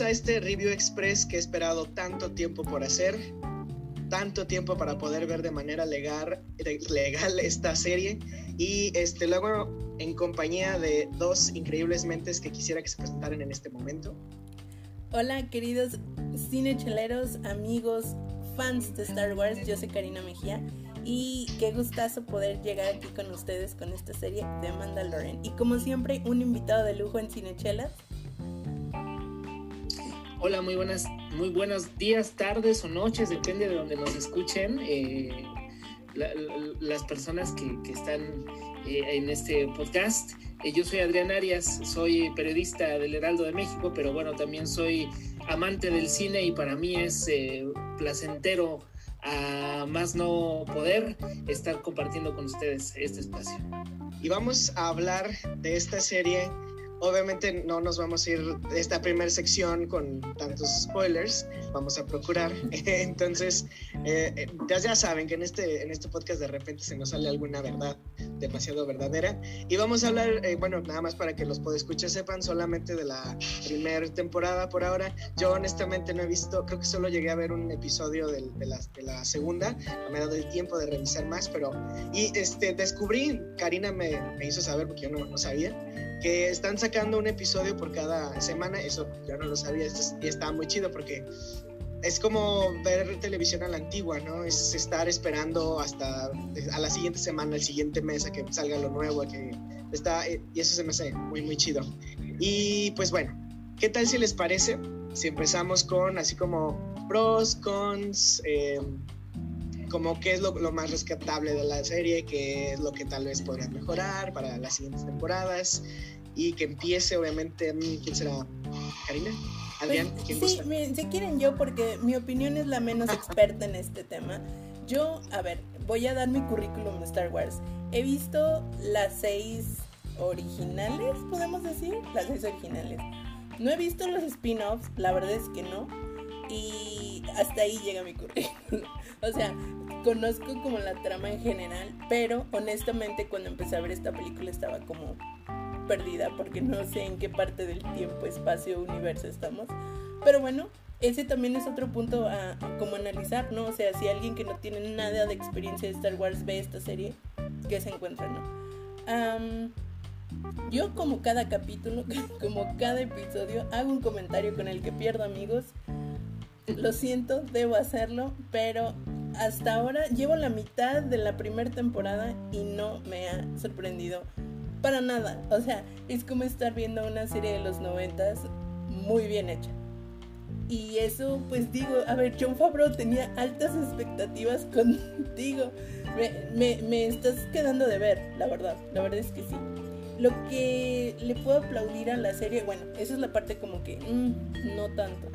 A este Review Express que he esperado tanto tiempo por hacer, tanto tiempo para poder ver de manera legal, legal esta serie y este luego en compañía de dos increíbles mentes que quisiera que se presentaran en este momento. Hola queridos cinecheleros, amigos, fans de Star Wars, yo soy Karina Mejía y qué gustazo poder llegar aquí con ustedes con esta serie de Mandalorian. Y como siempre, un invitado de lujo en Cinechelas. Hola, muy buenas, muy buenos días, tardes o noches, depende de donde nos escuchen. eh, la- la- las personas que, están eh, en este podcast. Eh, yo soy Adrián Arias, soy periodista del Heraldo de México, pero bueno, también soy amante del cine y para mí es placentero a más no poder estar compartiendo con ustedes este espacio. Y vamos a hablar de esta serie. Obviamente no nos vamos a ir de esta primera sección con tantos spoilers, vamos a procurar. Entonces, eh, eh, ya, ya saben que en este, en este podcast de repente se nos sale alguna verdad demasiado verdadera. Y vamos a hablar, eh, bueno, nada más para que los podescuchas sepan, solamente de la primera temporada por ahora. Yo honestamente no he visto, creo que solo llegué a ver un episodio de, la, de la segunda, no me he dado el tiempo de revisar más, pero... Y este, descubrí, Karina me, me hizo saber, porque yo no, no sabía, que están sacando un episodio por cada semana, eso yo no lo sabía, y está muy chido porque es como ver televisión a la antigua, ¿no? Es estar esperando hasta a la siguiente semana, el siguiente mes, a que salga lo nuevo, a que está, y eso se me hace muy, muy chido. Y pues bueno, ¿qué tal si les parece? Si empezamos con así como pros, cons, eh, como qué es lo, lo más rescatable de la serie, qué es lo que tal vez podrían mejorar para las siguientes temporadas y que empiece obviamente, ¿quién será? ¿Karina? ¿Adrián? Pues, ¿Quién sí, miren, si quieren yo, porque mi opinión es la menos experta en este tema. Yo, a ver, voy a dar mi currículum de Star Wars. He visto las seis originales, podemos decir, las seis originales. No he visto los spin-offs, la verdad es que no. Y hasta ahí llega mi currículum. O sea, conozco como la trama en general, pero honestamente cuando empecé a ver esta película estaba como perdida porque no sé en qué parte del tiempo, espacio, universo estamos. Pero bueno, ese también es otro punto a, a como analizar, ¿no? O sea, si alguien que no tiene nada de experiencia de Star Wars ve esta serie, ¿qué se encuentra, no? Yo como cada capítulo, como cada episodio, hago un comentario con el que pierdo amigos. Lo siento, debo hacerlo, pero hasta ahora llevo la mitad de la primera temporada y no me ha sorprendido para nada. O sea, es como estar viendo una serie de los noventas muy bien hecha. Y eso, pues digo, a ver, John Favreau tenía altas expectativas contigo. Me, me, estás quedando de ver, la verdad. La verdad es que sí. Lo que le puedo aplaudir a la serie, bueno, esa es la parte como que mm, no tanto.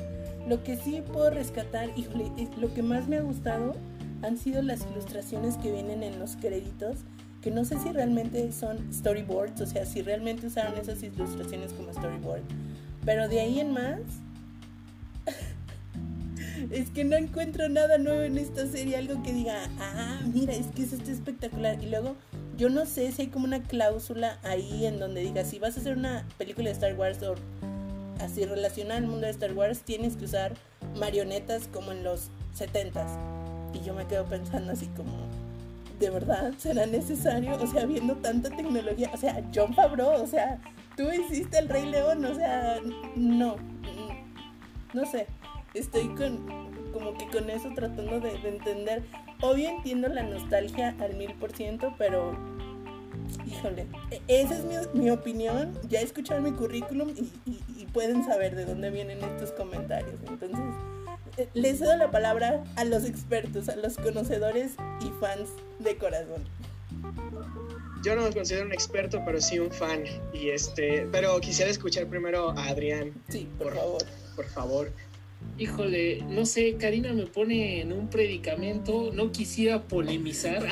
Lo que sí puedo rescatar, híjole, lo que más me ha gustado han sido las ilustraciones que vienen en los créditos, que no sé si realmente son storyboards, o sea, si realmente usaron esas ilustraciones como storyboard. Pero de ahí en más, es que no encuentro nada nuevo en esta serie, algo que diga, ah, mira, es que eso está espectacular. Y luego, yo no sé si hay como una cláusula ahí en donde diga, si vas a hacer una película de Star Wars o así relacionada al mundo de Star Wars, tienes que usar marionetas como en los 70s. Y yo me quedo pensando así como, ¿de verdad será necesario? O sea, viendo tanta tecnología, o sea, John Favreau, o sea, tú hiciste el Rey León, o sea, no, no sé, estoy con, como que con eso tratando de, de entender. Obvio entiendo la nostalgia al mil por ciento, pero híjole, e- esa es mi, mi opinión. Ya escucharon mi currículum y, y- pueden saber de dónde vienen estos comentarios. Entonces, les cedo la palabra a los expertos, a los conocedores y fans de corazón. yo no me considero un experto, pero sí un fan. Y este, pero quisiera escuchar primero a Adrián. Sí, por, favor. Por favor. Híjole, no sé, Karina me pone en un predicamento, no quisiera polemizar,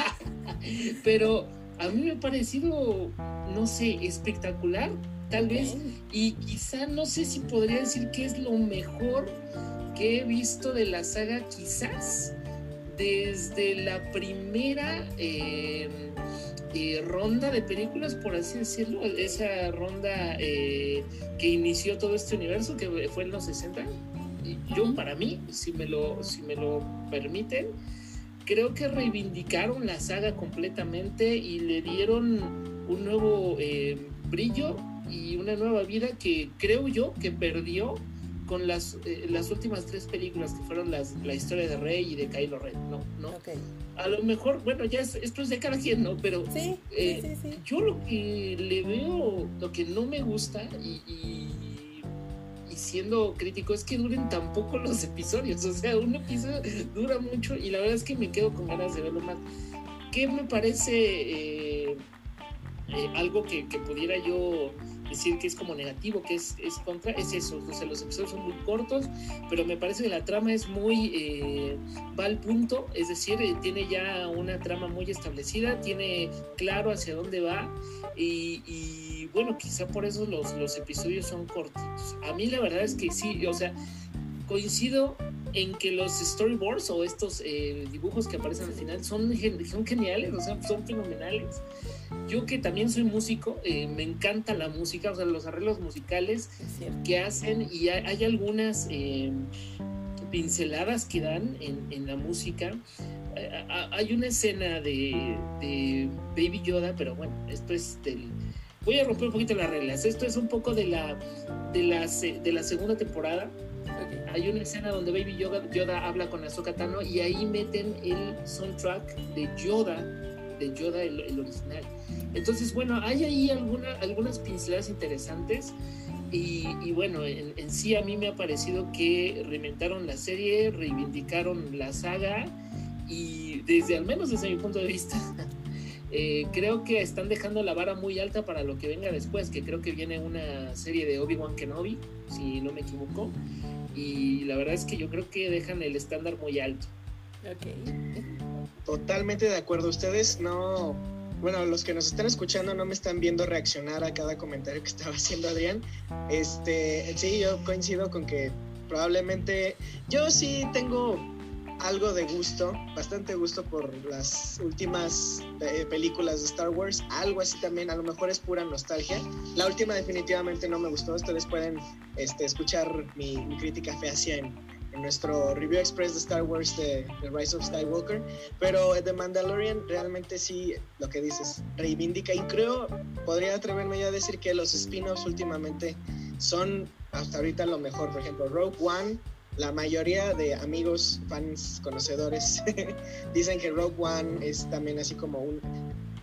pero a mí me ha parecido, no sé, espectacular, tal vez, y quizá no sé si podría decir que es lo mejor que he visto de la saga, quizás desde la primera em, eh, ronda de películas, por así decirlo, esa ronda eh, que inició todo este universo, que fue en los 60. Yo, para mí, si me lo, si me lo permiten, creo que reivindicaron la saga completamente y le dieron un nuevo eh, brillo y una nueva vida que creo yo que perdió con las, eh, las últimas tres películas que fueron las, la historia de Rey y de Kylo Ren, ¿no? ¿no? A lo mejor, bueno, ya esto es de cada quien, ¿no? Pero sí, eh, sí, sí, yo lo que le veo, lo que no me gusta y, y, siendo crítico es que duren tan poco los episodios, o sea, un episodio dura mucho y la verdad es que me quedo con ganas de verlo más. ¿Qué me parece eh, algo que, que pudiera yo decir que es como negativo, que es, es contra, es eso. O sea, los episodios son muy cortos, pero me parece que la trama es muy. Eh, va al punto, es decir, eh, tiene ya una trama muy establecida, tiene claro hacia dónde va y, y bueno, quizá por eso los, los episodios son cortitos. A mí la verdad es que sí, o sea, coincido en que los storyboards o estos eh, dibujos que aparecen al final son, son geniales, o sea, son fenomenales. Yo que también soy músico, eh, me encanta la música, o sea, los arreglos musicales que hacen y hay, algunas eh, pinceladas que dan en, en la música. hay una escena de, de, Baby Yoda, pero bueno, esto es del... Voy a romper un poquito las reglas. Esto es un poco de la, de la, de la segunda temporada hay una escena donde Baby Yoda, Yoda habla con Ahsoka Tano y ahí meten el soundtrack de Yoda, de Yoda el, original. Entonces, bueno, hay ahí alguna, algunas pinceladas interesantes y, bueno, en, en, sí a mí me ha parecido que reinventaron la serie, reivindicaron la saga y desde al menos desde mi punto de vista eh, creo que están dejando la vara muy alta para lo que venga después, que creo que viene una serie de Obi-Wan Kenobi, si no me equivoco, y la verdad es que yo creo que dejan el estándar muy alto. Totalmente de acuerdo. Ustedes no, bueno, los que nos están escuchando no me están viendo reaccionar a cada comentario que estaba haciendo Adrián. Este, sí, yo coincido con que probablemente yo sí tengo algo de gusto, bastante gusto por las últimas eh, películas de Star Wars, algo así también, a lo mejor es pura nostalgia. La última definitivamente no me gustó, ustedes pueden este, escuchar mi, crítica fehacia en, en, nuestro review express de Star Wars de, The Rise of Skywalker, pero The Mandalorian realmente sí, lo que dices, reivindica y creo, podría atreverme yo a decir que los spin-offs últimamente son hasta ahorita lo mejor, por ejemplo, Rogue One la mayoría de amigos, fans, conocedores dicen que Rogue One es también así como un,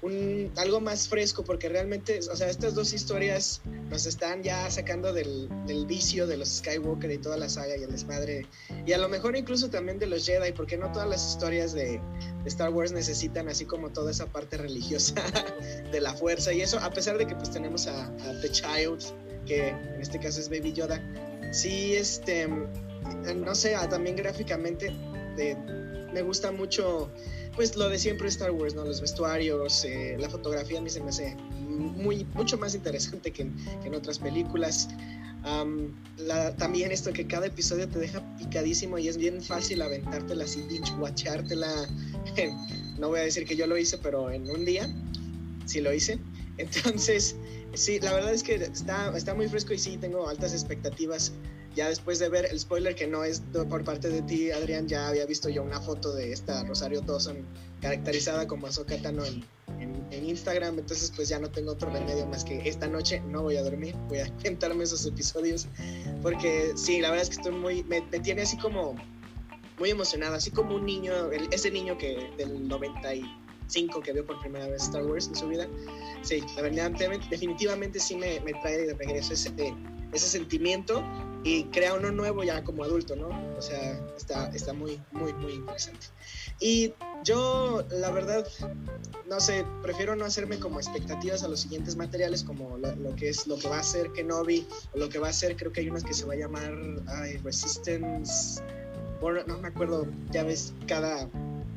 un, algo más fresco porque realmente, o sea, estas dos historias nos están ya sacando del, del, vicio de los Skywalker y toda la saga y el desmadre. Y a lo mejor incluso también de los Jedi porque no todas las historias de, Star Wars necesitan así como toda esa parte religiosa de la fuerza. Y eso a pesar de que pues tenemos a, a The Child que en este caso es Baby Yoda sí este eh, no sé, ah, también gráficamente me gusta mucho pues lo de siempre Star Wars, ¿no? Los vestuarios, eh, la fotografía a mí se me hace muy, mucho más interesante que en, otras películas. también esto que cada episodio te deja picadísimo y es bien fácil aventártela así, binge watchártela. no voy a decir que yo lo hice, pero en un día sí lo hice. Entonces, sí, la verdad es que está, está muy fresco y sí, tengo altas expectativas ya después de ver el spoiler que no es por parte de ti, Adrián, ya había visto yo una foto de esta Rosario Dawson caracterizada como Ahsoka Tano en, en, Instagram, entonces pues ya no tengo otro remedio más que esta noche no voy a dormir, voy a intentarme esos episodios, porque sí, la verdad es que estoy muy, me, tiene así como muy emocionado, así como un niño, ese niño que del 90 y 5 que vio por primera vez Star Wars en su vida. Sí, la verdad, definitivamente sí me, me trae de regreso ese, ese sentimiento y crea uno nuevo ya como adulto, ¿no? O sea, está, está muy, muy, muy interesante. Y yo, la verdad, no sé, prefiero no hacerme como expectativas a los siguientes materiales, como lo, que es lo que va a ser Kenobi, o lo que va a ser, creo que hay unas que se va a llamar Resistance, no me acuerdo, ya ves, cada,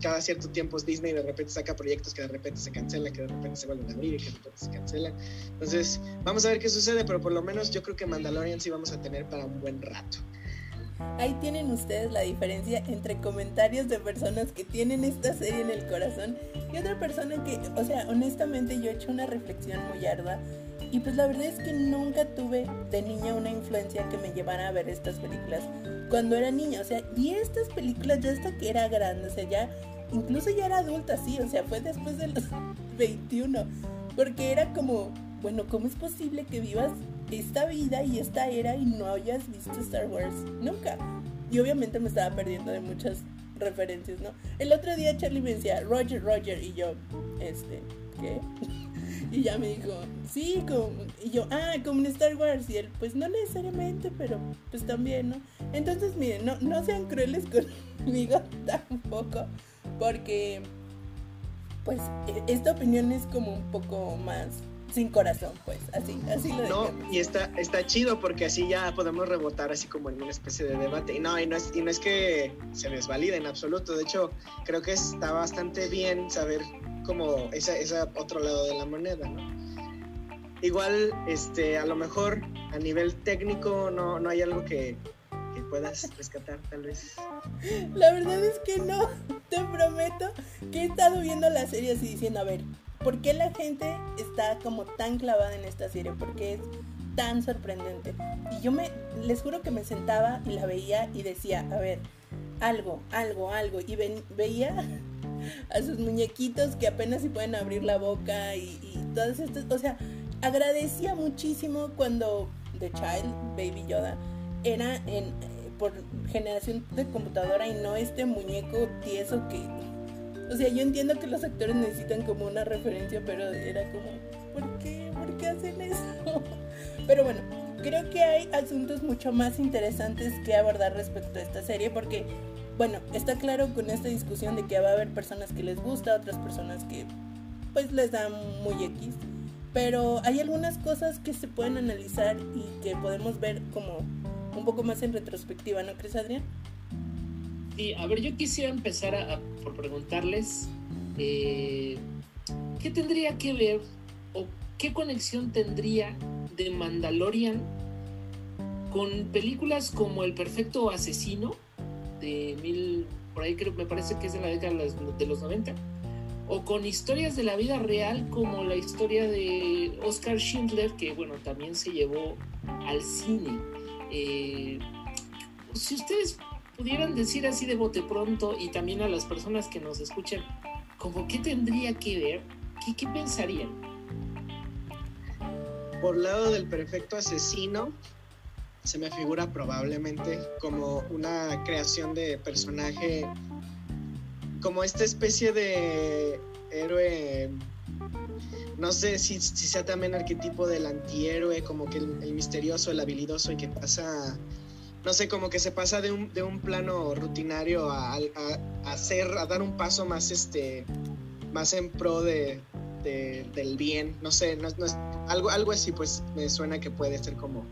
cada cierto tiempo es Disney de repente saca proyectos que de repente se cancelan, que de repente se vuelven a abrir y que de repente se cancelan. Entonces, vamos a ver qué sucede, pero por lo menos yo creo que Mandalorian sí vamos a tener para un buen rato. Ahí tienen ustedes la diferencia entre comentarios de personas que tienen esta serie en el corazón y otra persona que, o sea, honestamente yo he hecho una reflexión muy arda y pues la verdad es que nunca tuve de niña una influencia que me llevara a ver estas películas cuando era niña, o sea, y estas películas ya hasta que era grande, o sea, ya incluso ya era adulta, sí, o sea, fue después de los 21, porque era como, bueno, ¿cómo es posible que vivas esta vida y esta era y no hayas visto Star Wars nunca. Y obviamente me estaba perdiendo de muchas referencias, ¿no? El otro día Charlie me decía, Roger, Roger, y yo, este, ¿qué? Y ya me dijo, sí, como, y yo, ah, como en Star Wars, y él, pues no necesariamente, pero pues también, ¿no? Entonces, miren, no, no sean crueles conmigo tampoco, porque, pues, e, esta opinión es como un poco más sin corazón, pues, así, así lo No, y está, está chido porque así ya podemos rebotar así como en una especie de debate. Y no, y no es, y no es que se desvalide en absoluto. De hecho, creo que está bastante bien saber como ese, ese otro lado de la moneda, ¿no? Igual, este, a lo mejor a nivel técnico no, no hay algo que, que puedas rescatar, tal vez. La verdad es que no, te prometo que he estado viendo la serie así diciendo, a ver, ¿Por qué la gente está como tan clavada en esta serie? ¿Por qué es tan sorprendente? Y yo me, les juro que me sentaba y la veía y decía, a ver, algo, algo, algo. Y veía a sus muñequitos que apenas si pueden abrir la boca y, todas estas, o sea, agradecía muchísimo cuando The Child, Baby Yoda, era en, por generación de computadora y no este muñeco tieso que o sea, yo entiendo que los actores necesitan como una referencia, pero era como, ¿por qué? ¿Por qué hacen eso? Pero bueno, creo que hay asuntos mucho más interesantes que abordar respecto a esta serie, porque, bueno, está claro con esta discusión de que va a haber personas que les gusta, otras personas que pues les dan muy X. Pero hay algunas cosas que se pueden analizar y que podemos ver como un poco más en retrospectiva, ¿no crees, Adrián? Y a ver, yo quisiera empezar por preguntarles eh, qué tendría que ver o qué conexión tendría de Mandalorian con películas como El Perfecto Asesino de mil, por ahí creo, me parece que es de la década de los 90, o con historias de la vida real como la historia de Oscar Schindler, que bueno, también se llevó al cine. Eh, si ustedes pudieran decir así de bote pronto y también a las personas que nos escuchan, como qué tendría que ver, qué, qué pensarían. Por lado del perfecto asesino, se me figura probablemente como una creación de personaje, como esta especie de héroe, no sé si, sea también arquetipo del antihéroe, como que el, misterioso, el habilidoso y que pasa no sé, como que se pasa de un, de un plano rutinario a, hacer, a dar un paso más, este, más en pro de, del bien, no sé, no, es, algo, algo así pues me suena que puede ser como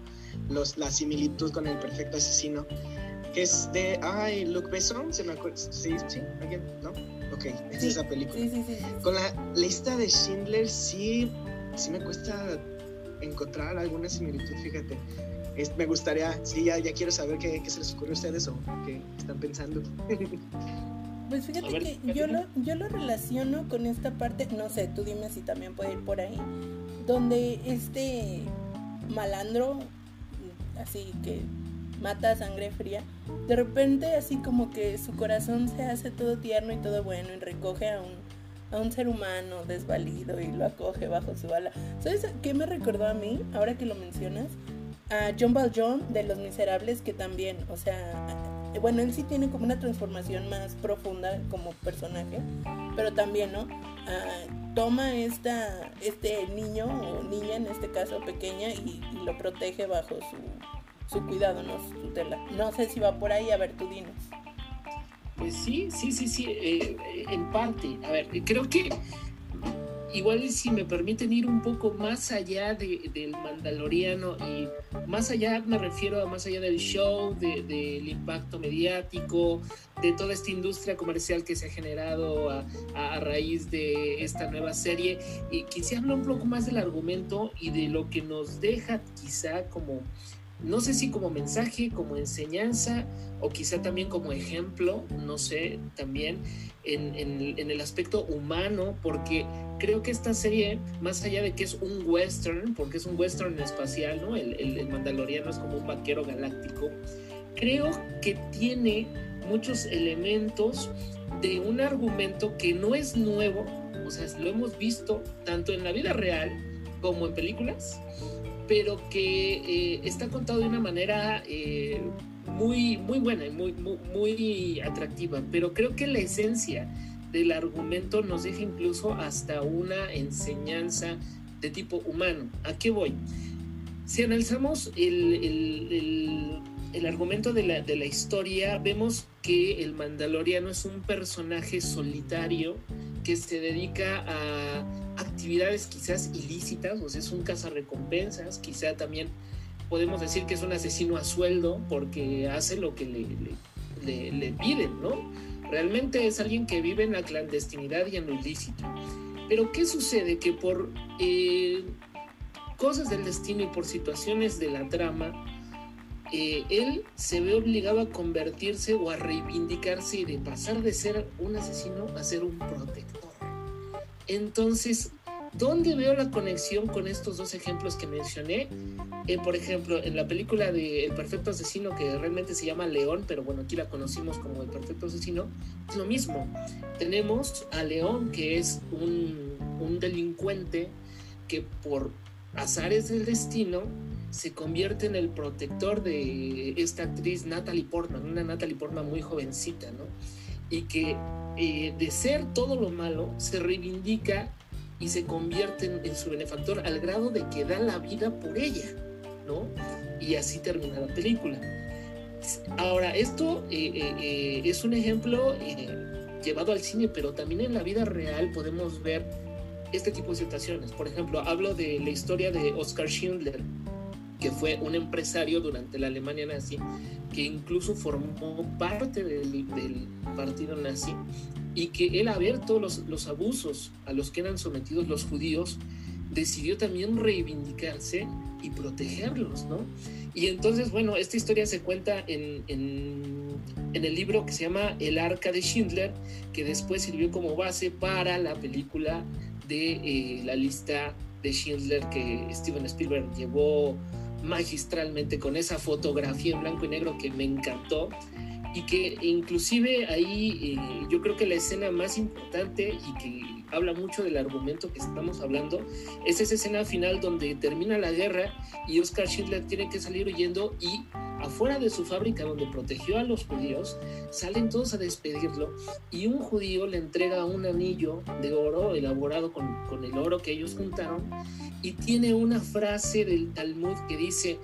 los, la similitud con el perfecto asesino, que es de, ay, Luc Besson, se me acuerda, sí, sí, alguien, ¿no? Ok, es esa película. Sí, sí, sí, con la lista de Schindler sí, sí me cuesta encontrar alguna similitud, fíjate me gustaría, sí, ya, ya quiero saber qué, se les ocurre a ustedes o qué están pensando. Pues fíjate que yo lo, yo lo relaciono con esta parte, no sé, tú dime si también puede ir por ahí, donde este malandro, así que mata a sangre fría, de repente así como que su corazón se hace todo tierno y todo bueno y recoge a un, a un ser humano desvalido y lo acoge bajo su ala. ¿Sabes qué me recordó a mí, ahora que lo mencionas? a John Valjean de Los Miserables, que también, o sea, bueno, él sí tiene como una transformación más profunda como personaje, pero también, ¿no? Ah, toma esta, este niño o niña, en este caso pequeña, y, lo protege bajo su, su, cuidado, ¿no? Su tutela. No sé si va por ahí, a ver, tú dinos. Pues sí, sí, sí, sí, eh, en parte. A ver, creo que igual si me permiten ir un poco más allá de, del Mandaloriano y más allá me refiero a más allá del show, del impacto mediático, de toda esta industria comercial que se ha generado a, a, raíz de esta nueva serie. Y quisiera hablar un poco más del argumento y de lo que nos deja quizá como no sé si como mensaje, como enseñanza o quizá también como ejemplo, no sé, también en, el aspecto humano, porque creo que esta serie, más allá de que es un western, porque es un western espacial, ¿no? El, el, mandaloriano es como un vaquero galáctico, creo que tiene muchos elementos de un argumento que no es nuevo, o sea, lo hemos visto tanto en la vida real como en películas, pero que eh, está contado de una manera eh, muy, muy buena y muy, muy, atractiva. Pero creo que la esencia del argumento nos deja incluso hasta una enseñanza de tipo humano. ¿A qué voy? Si analizamos el, argumento de la, de la, historia, vemos que el mandaloriano es un personaje solitario que se dedica a actividades quizás ilícitas, o sea, es un cazarrecompensas, quizá también podemos decir que es un asesino a sueldo porque hace lo que le, le, piden, ¿no? Realmente es alguien que vive en la clandestinidad y en lo ilícito. Pero ¿qué sucede? Que por eh, cosas del destino y por situaciones de la trama, él se ve obligado a convertirse o a reivindicarse y de pasar de ser un asesino a ser un protector. Entonces, ¿dónde veo la conexión con estos dos ejemplos que mencioné? Eh, por ejemplo, en la película de El Perfecto Asesino, que realmente se llama León, pero bueno, aquí la conocimos como El Perfecto Asesino, es lo mismo. Tenemos a León, que es un, un delincuente que por azares del destino se convierte en el protector de esta actriz Natalie Portman, una Natalie Portman muy jovencita, ¿no? Y que eh, de ser todo lo malo, se reivindica y se convierte en, su benefactor al grado de que da la vida por ella, ¿no? Y así termina la película. Ahora, esto eh, eh, es un ejemplo llevado al cine, pero también en la vida real podemos ver este tipo de situaciones. Por ejemplo, hablo de la historia de Oscar Schindler, que fue un empresario durante la Alemania nazi, que incluso formó parte del, partido nazi, y que él a ver todos los, los, abusos a los que eran sometidos los judíos, decidió también reivindicarse y protegerlos, ¿no? Y entonces, bueno, esta historia se cuenta en, en, el libro que se llama El Arca de Schindler, que después sirvió como base para la película de eh, la lista de Schindler que Steven Spielberg llevó magistralmente con esa fotografía en blanco y negro que me encantó y que inclusive ahí eh, yo creo que la escena más importante y que habla mucho del argumento que estamos hablando es esa escena final donde termina la guerra y Oscar Schindler tiene que salir huyendo y afuera de su fábrica donde protegió a los judíos salen todos a despedirlo y un judío le entrega un anillo de oro elaborado con, con el oro que ellos juntaron y tiene una frase del Talmud que dice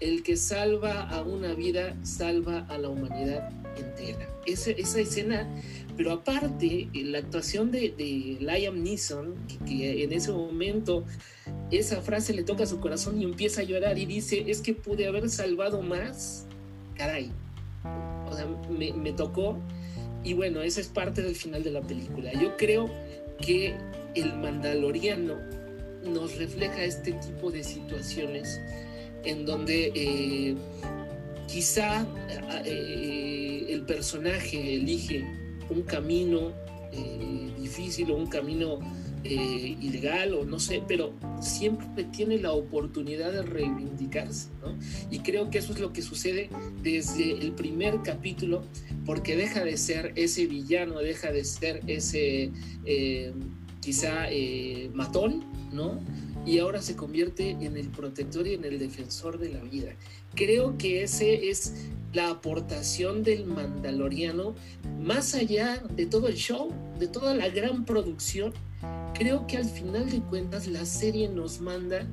el que salva a una vida salva a la humanidad entera. Esa, esa escena, pero aparte, la actuación de, Liam Neeson, que, en ese momento esa frase le toca a su corazón y empieza a llorar y dice, es que pude haber salvado más, caray. O sea, me, me tocó. Y bueno, esa es parte del final de la película. Yo creo que el mandaloriano nos refleja este tipo de situaciones en donde eh, quizá eh, el personaje elige un camino eh, difícil o un camino ilegal o no sé, pero siempre tiene la oportunidad de reivindicarse, ¿no? Y creo que eso es lo que sucede desde el primer capítulo, porque deja de ser ese villano, deja de ser ese quizá matón, ¿no? Y ahora se convierte en el protector y en el defensor de la vida. Creo que ese es la aportación del Mandaloriano más allá de todo el show, de toda la gran producción. Creo que al final de cuentas la serie nos manda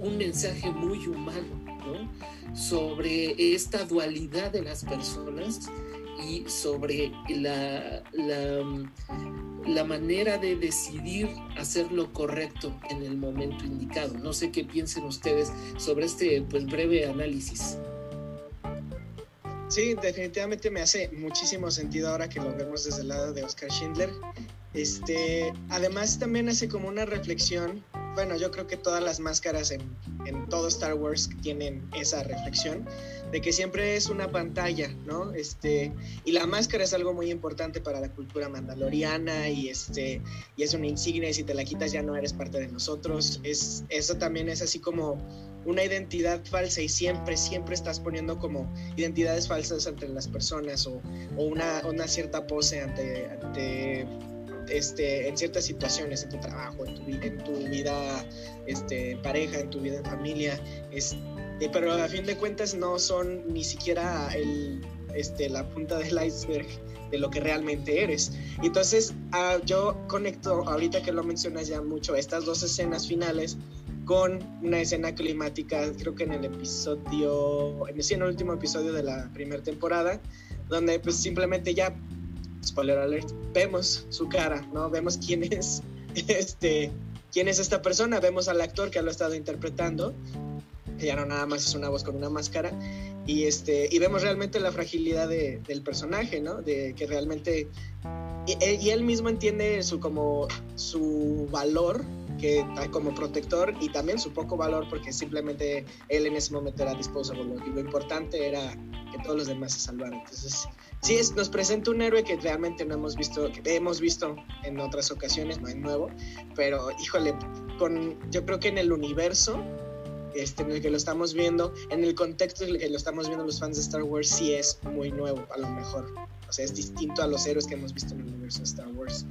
un mensaje muy humano ¿no? sobre esta dualidad de las personas y sobre la, la, manera de decidir hacer lo correcto en el momento indicado. No sé qué piensen ustedes sobre este pues, breve análisis. Sí, definitivamente me hace muchísimo sentido ahora que lo vemos desde el lado de Oscar Schindler. Este, además también hace como una reflexión bueno, yo creo que todas las máscaras en, en, todo Star Wars tienen esa reflexión de que siempre es una pantalla, ¿no? Este, y la máscara es algo muy importante para la cultura mandaloriana y este y es una insignia y si te la quitas ya no eres parte de nosotros. Es eso también es así como una identidad falsa y siempre siempre estás poniendo como identidades falsas entre las personas o, o una, una cierta pose ante, ante este, en ciertas situaciones, en tu trabajo, en tu, en tu vida este, pareja, en tu vida en familia, es, eh, pero a fin de cuentas no son ni siquiera el, este, la punta del iceberg de lo que realmente eres. Entonces, ah, yo conecto, ahorita que lo mencionas ya mucho, estas dos escenas finales con una escena climática, creo que en el episodio, en el último episodio de la primera temporada, donde pues simplemente ya spoiler alert, vemos su cara, ¿no? Vemos quién es, este, quién es esta persona, vemos al actor que lo ha estado interpretando, que ya no nada más es una voz con una máscara, y, este, y vemos realmente la fragilidad de, del personaje, ¿no? De que realmente, y, él mismo entiende su, como, su valor que como protector y también su poco valor porque simplemente él en ese momento era disposable y lo importante era que todos los demás se salvaran. Entonces, sí es, nos presenta un héroe que realmente no hemos visto, que hemos visto en otras ocasiones, no es nuevo, pero híjole, con, yo creo que en el universo este, en el que lo estamos viendo, en el contexto en el que lo estamos viendo los fans de Star Wars, sí es muy nuevo, a lo mejor. O sea, es distinto a los héroes que hemos visto en el universo de Star Wars.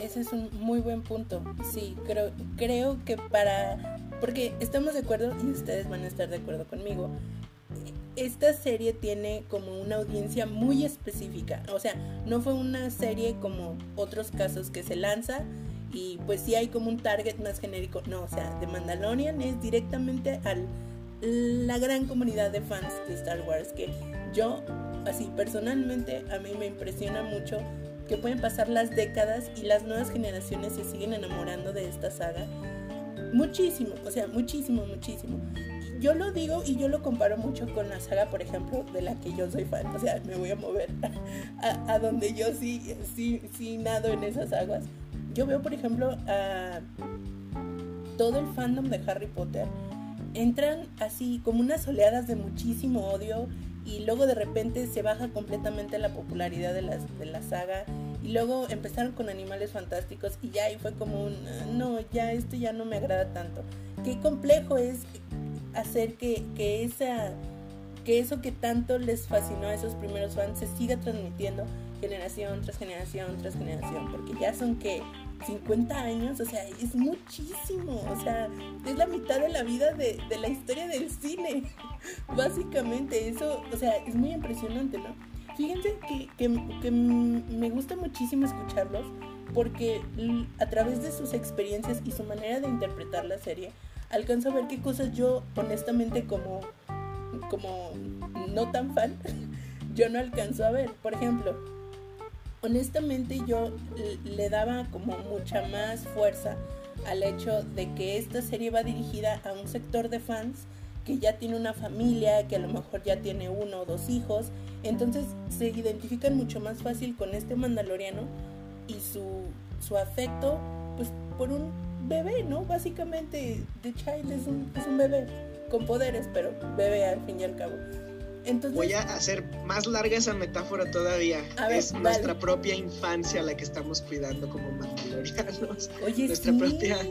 Ese es un muy buen punto. Sí, creo, creo que para... Porque estamos de acuerdo y ustedes van a estar de acuerdo conmigo esta serie tiene como una audiencia muy específica. O sea, no fue una serie como otros casos que se lanza y pues sí hay como un target más genérico. No, o sea, The Mandalorian es directamente a la gran comunidad de fans de Star Wars que yo, así personalmente, a mí me impresiona mucho que pueden pasar las décadas y las nuevas generaciones se siguen enamorando de esta saga. Muchísimo, o sea, muchísimo, muchísimo yo lo digo y yo lo comparo mucho con la saga, por ejemplo, de la que yo soy fan. O sea, me voy a mover a, donde yo sí, sí, sí nado en esas aguas. Yo veo, por ejemplo, a todo el fandom de Harry Potter. Entran así como unas oleadas de muchísimo odio y luego de repente se baja completamente la popularidad de, las, de la saga y luego empezaron con animales fantásticos y ya ahí fue como un no ya esto ya no me agrada tanto qué complejo es hacer que, que, esa, que eso que tanto les fascinó a esos primeros fans se siga transmitiendo generación tras generación tras generación, porque ya son que 50 años, o sea, es muchísimo, o sea, es la mitad de la vida de, de la historia del cine, básicamente, eso, o sea, es muy impresionante, ¿no? Fíjense que, que, me gusta muchísimo escucharlos porque a través de sus experiencias y su manera de interpretar la serie, alcanzo a ver qué cosas yo, honestamente, como, como no tan fan, yo no alcanzo a ver. Por ejemplo, honestamente yo le daba como mucha más fuerza al hecho de que esta serie va dirigida a un sector de fans que ya tiene una familia, que a lo mejor ya tiene uno o dos hijos, entonces se identifican mucho más fácil con este mandaloriano y su, su afecto pues por un bebé, ¿no? Básicamente, The Child es un, es un bebé con poderes, pero bebé al fin y al cabo. Entonces, Voy a hacer más larga esa metáfora todavía. es nuestra propia infancia la que estamos cuidando como mandalorianos. Oye, nuestra propia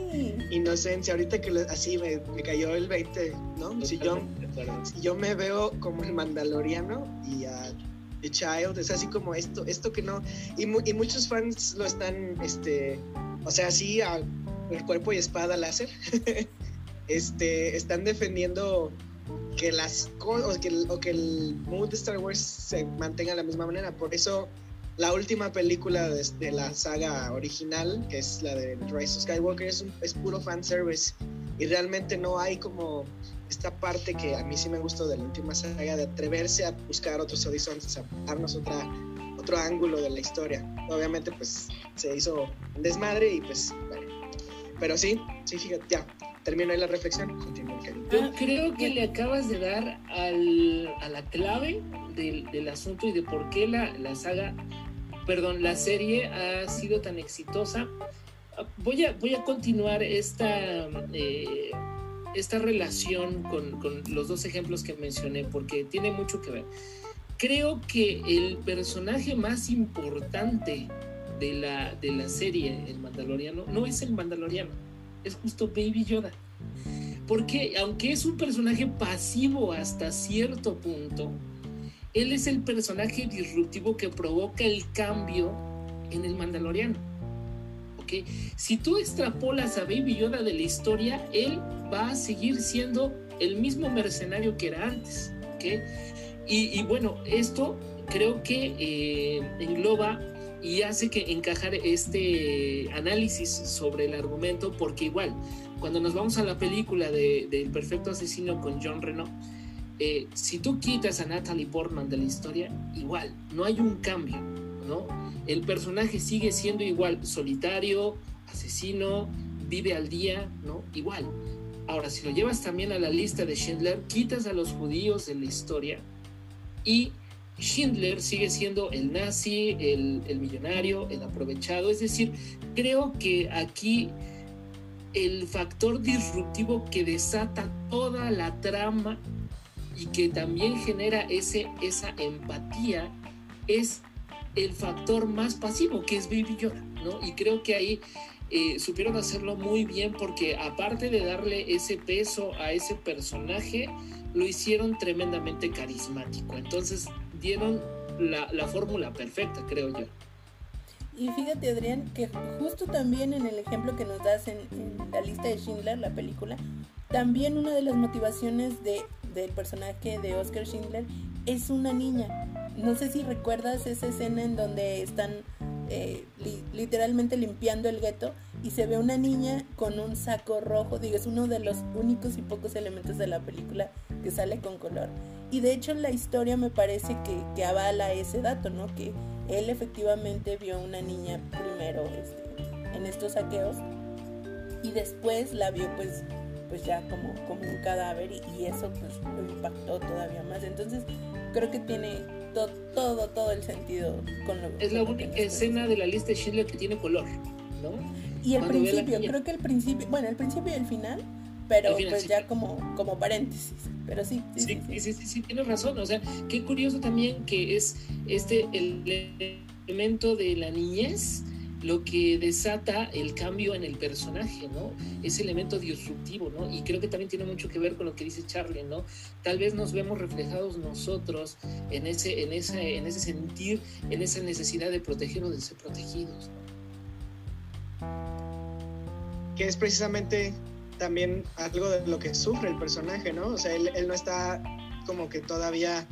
inocencia. Ahorita que así me, me, cayó el 20, ¿no? Si yo, si yo me veo como el mandaloriano y a The Child, es así como esto, esto que no. Y, y muchos fans lo están, este, o sea, sí, el cuerpo y espada láser, este, están defendiendo que las o que, el, o que el mood de Star Wars se mantenga de la misma manera. Por eso la última película de, la saga original, que es la de Rise of Skywalker, es, un, es puro fanservice. Y realmente no hay como esta parte que a mí sí me gustó de la última saga, de atreverse a buscar otros horizontes, a darnos otra, otro ángulo de la historia. Obviamente, pues se hizo un desmadre y pues. Pero sí, sí, fíjate, ya, termino ahí la reflexión. Yo creo que le acabas de dar al, a la clave del, del, asunto y de por qué la, la saga, perdón, la serie ha sido tan exitosa. Voy a, voy a continuar esta, eh, esta relación con, con los dos ejemplos que mencioné porque tiene mucho que ver. Creo que el personaje más importante de la, de la serie, el Mandaloriano, no es el Mandaloriano, es justo Baby Yoda. Porque aunque es un personaje pasivo hasta cierto punto, él es el personaje disruptivo que provoca el cambio en el Mandaloriano. ¿Ok? Si tú extrapolas a Baby Yoda de la historia, él va a seguir siendo el mismo mercenario que era antes. ¿Ok? Y, bueno, esto creo que eh, engloba y hace que encajar este análisis sobre el argumento, porque igual, cuando nos vamos a la película de, El Perfecto Asesino con John Reno, eh, si tú quitas a Natalie Portman de la historia, igual, no hay un cambio, ¿no? El personaje sigue siendo igual, solitario, asesino, vive al día, ¿no? Igual. Ahora, si lo llevas también a la lista de Schindler, quitas a los judíos de la historia y Schindler sigue siendo el nazi, el, millonario, el aprovechado. Es decir, creo que aquí el factor disruptivo que desata toda la trama y que también genera ese, esa empatía es el factor más pasivo, que es Baby Yoda, ¿no? Y creo que ahí eh, supieron hacerlo muy bien porque aparte de darle ese peso a ese personaje, lo hicieron tremendamente carismático. Entonces, dieron la, la fórmula perfecta, creo yo. Y fíjate, Adrián, que justo también en el ejemplo que nos das en, la lista de Schindler, la película, también una de las motivaciones de, del personaje de Oscar Schindler es una niña. No sé si recuerdas esa escena en donde están eh, literalmente limpiando el gueto y se ve una niña con un saco rojo. Digo, es uno de los únicos y pocos elementos de la película que sale con color. Y de hecho la historia me parece que, avala ese dato, ¿no? Que él efectivamente vio una niña primero este, en estos saqueos y después la vio pues pues ya como, como un cadáver y, eso pues lo impactó todavía más. Entonces creo que tiene todo, todo el sentido con lo Es la única escena de la lista de Schindler que tiene color, ¿no? Y el principio, creo que el principio, bueno, el principio y el final pero pues ya como, como paréntesis. Pero sí sí sí, sí sí sí, tienes razón. O sea, qué curioso también que es este el elemento de la niñez lo que desata el cambio en el personaje, ¿no? Ese elemento disruptivo, ¿no? Y creo que también tiene mucho que ver con lo que dice Charlie, ¿no? Tal vez nos vemos reflejados nosotros en ese, en ese, en ese sentir, en esa necesidad de protegernos, de ser protegidos. Que es precisamente también algo de lo que sufre el personaje, ¿no? O sea, él, no está como que todavía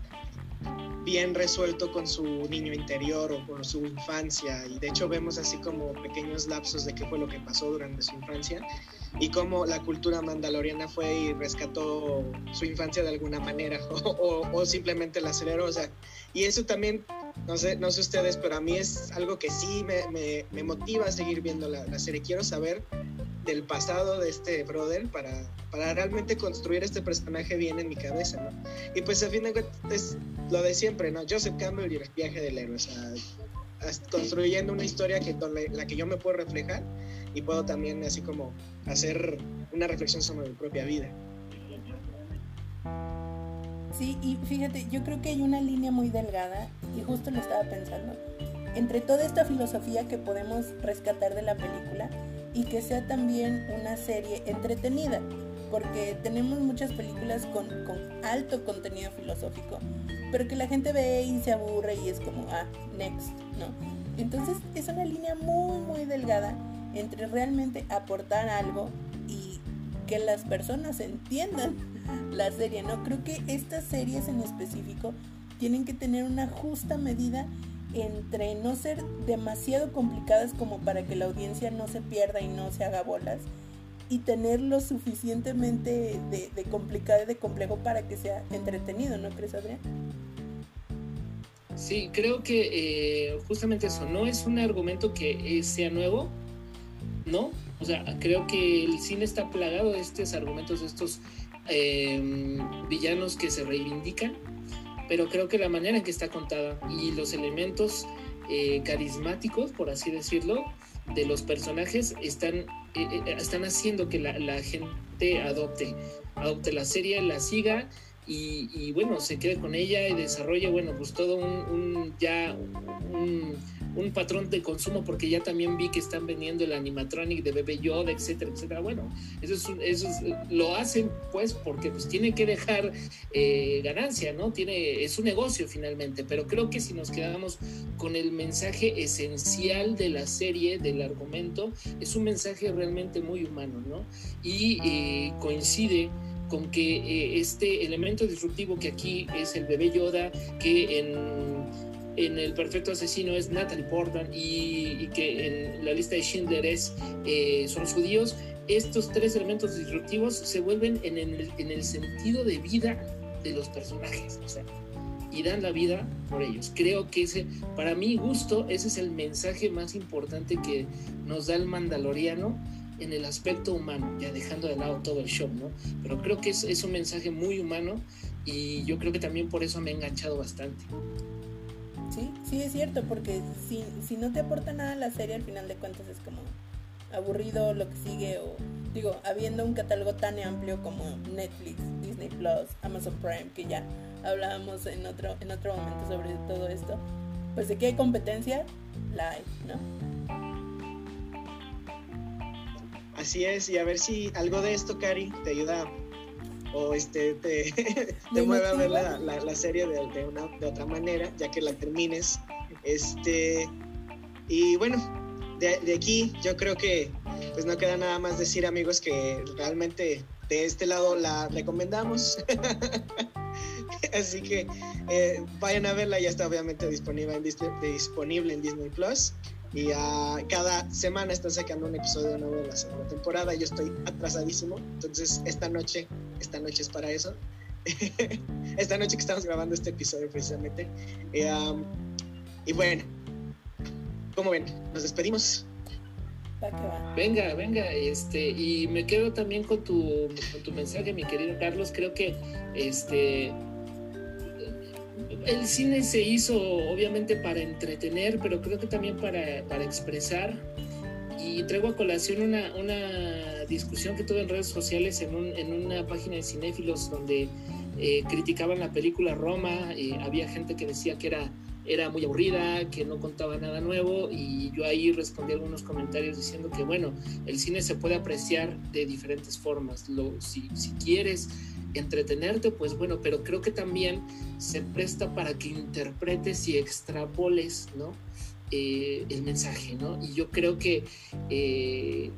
bien resuelto con su niño interior o con su infancia. Y de hecho vemos así como pequeños lapsos de qué fue lo que pasó durante su infancia y cómo la cultura mandaloriana fue y rescató su infancia de alguna manera o, simplemente la aceleró, o sea, y eso también, no sé, no sé ustedes, pero a mí es algo que sí me, me, motiva a seguir viendo la, la serie, quiero saber del pasado de este brother para, para realmente construir este personaje bien en mi cabeza, ¿no? Y pues a fin de cuentas es lo de siempre, ¿no? Joseph Campbell y el viaje del héroe, o sea, construyendo una historia que la que yo me puedo reflejar y puedo también así como hacer una reflexión sobre mi propia vida. Sí, y fíjate, yo creo que hay una línea muy delgada y justo lo estaba pensando entre toda esta filosofía que podemos rescatar de la película y que sea también una serie entretenida, porque tenemos muchas películas con, alto contenido filosófico, pero que la gente ve y se aburre y es como, ah, next, ¿no? Entonces es una línea muy, muy delgada entre realmente aportar algo y que las personas entiendan la serie, ¿no? Creo que estas series en específico tienen que tener una justa medida entre no ser demasiado complicadas como para que la audiencia no se pierda y no se haga bolas y tener lo suficientemente de, de complicado y de complejo para que sea entretenido, ¿no crees, Adrián? Sí, creo que eh, justamente eso, no es un argumento que eh, sea nuevo, ¿no? O sea, creo que el cine está plagado de estos argumentos, de estos eh, villanos que se reivindican, pero creo que la manera en que está contada y los elementos carismáticos, por así decirlo, de los personajes están, están haciendo que la, gente adopte, adopte la serie, la siga y, bueno, se quede con ella y desarrolle, bueno, pues todo un, ya un, patrón de consumo, porque ya también vi que están vendiendo el animatronic de Bebé Yoda, etcétera, etcétera. Bueno, eso es, eso lo hacen pues porque pues tiene que dejar eh, ganancia, ¿no? Tiene, es un negocio finalmente, pero creo que si nos quedamos con el mensaje esencial de la serie, del argumento, es un mensaje realmente muy humano, ¿no? Y eh, coincide con que eh, este elemento disruptivo que aquí es el bebé Yoda, que en, en el perfecto asesino es Natalie Portman y, que en la lista de Schindler es, eh, son judíos, estos tres elementos disruptivos se vuelven en el, en el sentido de vida de los personajes. O sea, y dan la vida por ellos. Creo que ese, para mi gusto, ese es el mensaje más importante que nos da el mandaloriano en el aspecto humano, ya dejando de lado todo el show, ¿no? Pero creo que es, es un mensaje muy humano y yo creo que también por eso me ha enganchado bastante. Sí, sí es cierto, porque si, si no te aporta nada la serie, al final de cuentas es como aburrido lo que sigue o digo, habiendo un catálogo tan amplio como Netflix, Disney Plus, Amazon Prime, que ya hablábamos en otro, en otro momento sobre todo esto, pues de qué competencia, la hay, ¿no? Así es, y a ver si algo de esto, Cari, te ayuda o este te, te mueve a ver la, la, serie de, de, una, de otra manera, ya que la termines. Este, y bueno, de, de, aquí yo creo que pues no queda nada más decir amigos que realmente de este lado la recomendamos. Así que eh, vayan a verla, ya está obviamente disponible en Disney, disponible en Disney Plus. Y cada semana están sacando un episodio nuevo de la segunda temporada. Yo estoy atrasadísimo. Entonces, esta noche, esta noche es para eso. esta noche que estamos grabando este episodio precisamente. y bueno, ¿cómo ven? Nos despedimos. Venga, venga, este, y me quedo también con tu, con tu mensaje, mi querido Carlos. Creo que este el cine se hizo obviamente para entretener, pero creo que también para, para expresar. Y traigo a colación una, una, discusión que tuve en redes sociales en, un, en una página de cinéfilos donde eh, criticaban la película Roma. había gente que decía que era, era muy aburrida, que no contaba nada nuevo. Y yo ahí respondí algunos comentarios diciendo que, bueno, el cine se puede apreciar de diferentes formas. Lo, si, si quieres entretenerte, pues bueno, pero creo que también se presta para que interpretes y extrapoles, ¿no? Eh, el mensaje, ¿no? Y yo creo que eh,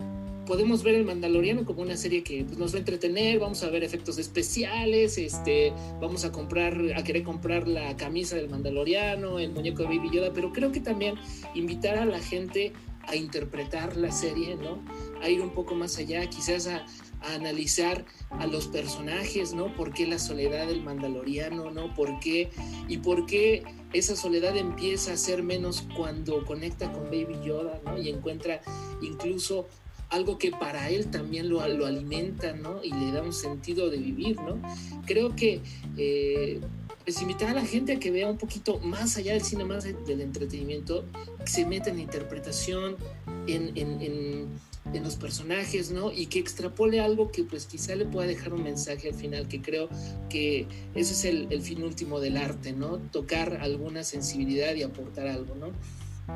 podemos ver el Mandaloriano como una serie que pues, nos va a entretener, vamos a ver efectos especiales, este, vamos a comprar, a querer comprar la camisa del Mandaloriano, el muñeco de Baby Yoda, pero creo que también invitar a la gente a interpretar la serie, ¿no? A ir un poco más allá, quizás a, a analizar a los personajes, ¿no? ¿Por qué la soledad del mandaloriano, ¿no? ¿Por qué? Y por qué esa soledad empieza a ser menos cuando conecta con Baby Yoda, ¿no? Y encuentra incluso algo que para él también lo, alimenta, ¿no? Y le da un sentido de vivir, ¿no? Creo que... Eh, pues invitar a la gente a que vea un poquito más allá del cine, más del entretenimiento, que se meta en interpretación, en en los personajes, ¿no? Y que extrapole algo que pues quizá le pueda dejar un mensaje al final, que creo que ese es el, fin último del arte, ¿no? Tocar alguna sensibilidad y aportar algo, ¿no?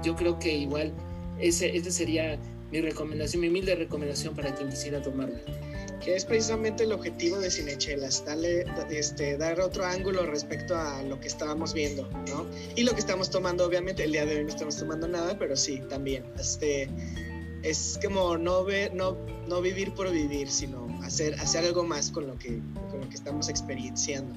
Yo creo que igual ese, esa sería mi recomendación, mi humilde recomendación para quien quisiera tomarla. Que es precisamente el objetivo de Cinechelas, darle, este, dar otro ángulo respecto a lo que estábamos viendo, ¿no? Y lo que estamos tomando, obviamente, el día de hoy no estamos tomando nada, pero sí, también. Este, es como no, ver, no, no vivir por vivir, sino hacer, hacer algo más con lo, que, con lo que estamos experienciando.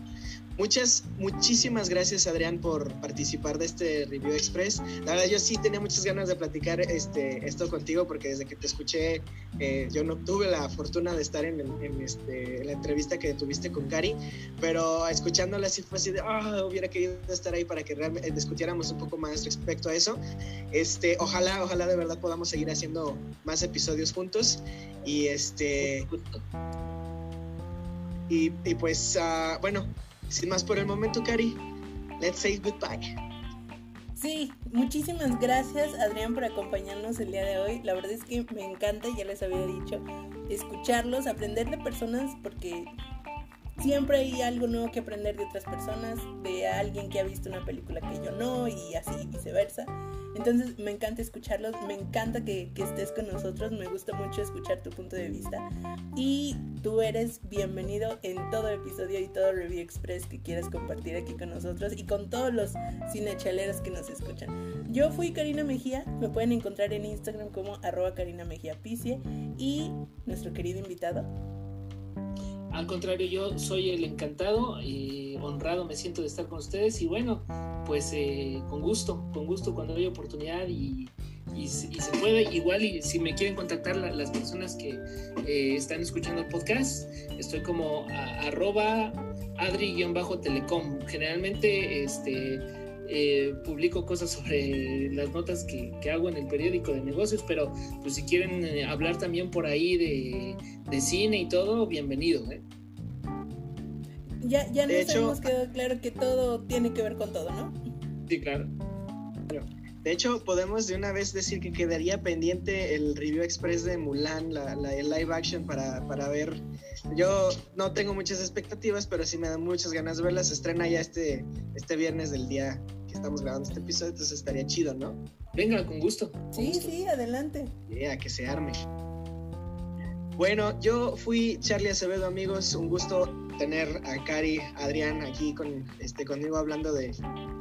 Muchas, muchísimas gracias Adrián por participar de este Review Express. La verdad yo sí tenía muchas ganas de platicar este, esto contigo porque desde que te escuché eh, yo no tuve la fortuna de estar en, en, este, la entrevista que tuviste con Cari, pero escuchándola así fue así de, ah, hubiera querido estar ahí para que realmente discutiéramos un poco más respecto a eso. Este, ojalá, ojalá de verdad podamos seguir haciendo más episodios juntos y este... Y, y pues, uh, bueno, sin más por el momento, Cari, let's say goodbye. Sí, muchísimas gracias Adrián por acompañarnos el día de hoy. La verdad es que me encanta, ya les había dicho, escucharlos, aprender de personas porque siempre hay algo nuevo que aprender de otras personas, de alguien que ha visto una película que yo no y así viceversa. Entonces me encanta escucharlos, me encanta que, estés con nosotros, me gusta mucho escuchar tu punto de vista y tú eres bienvenido en todo episodio y todo Review Express que quieras compartir aquí con nosotros y con todos los cinechaleros que nos escuchan. Yo fui Karina Mejía, me pueden encontrar en Instagram como arroba Karina Mejía Picie y nuestro querido invitado al contrario, yo soy el encantado, y honrado me siento de estar con ustedes y bueno, pues eh, con gusto, con gusto cuando hay oportunidad y, se puede, igual y si me quieren contactar las personas que eh, están escuchando el podcast, estoy como arroba adri-telecom. Generalmente este eh, publico cosas sobre las notas que, que, hago en el periódico de negocios, pero pues si quieren eh, hablar también por ahí de, de, cine y todo, bienvenido. ¿eh? Ya, ya nos hecho, hemos quedado claro que todo tiene que ver con todo, ¿no? Sí, claro. De hecho, podemos de una vez decir que quedaría pendiente el review express de Mulan, la, la el live action, para, para, ver. Yo no tengo muchas expectativas, pero sí me dan muchas ganas de verla. Se estrena ya este, este viernes del día que estamos grabando este episodio, entonces estaría chido, ¿no? Venga, con gusto. Con sí, gusto. sí, adelante. Yeah, que se arme. Bueno, yo fui Charlie Acevedo, amigos. Un gusto tener a Cari, Adrián aquí con, este, conmigo hablando de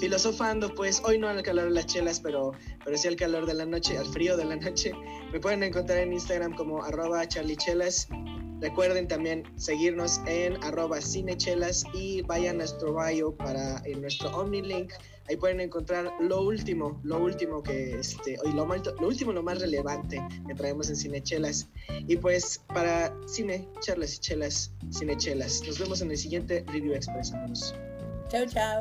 filosofando, pues hoy no al calor de las chelas, pero, pero sí al calor de la noche, al frío de la noche. Me pueden encontrar en Instagram como arroba charliechelas. Recuerden también seguirnos en arroba cinechelas y vayan a nuestro bio para en nuestro OmniLink. Ahí pueden encontrar lo último, lo último que este, lo, lo último, lo más relevante que traemos en Cinechelas. Y pues para cine, charlas y chelas, cinechelas. Nos vemos en el siguiente Review Express. Chao, chao.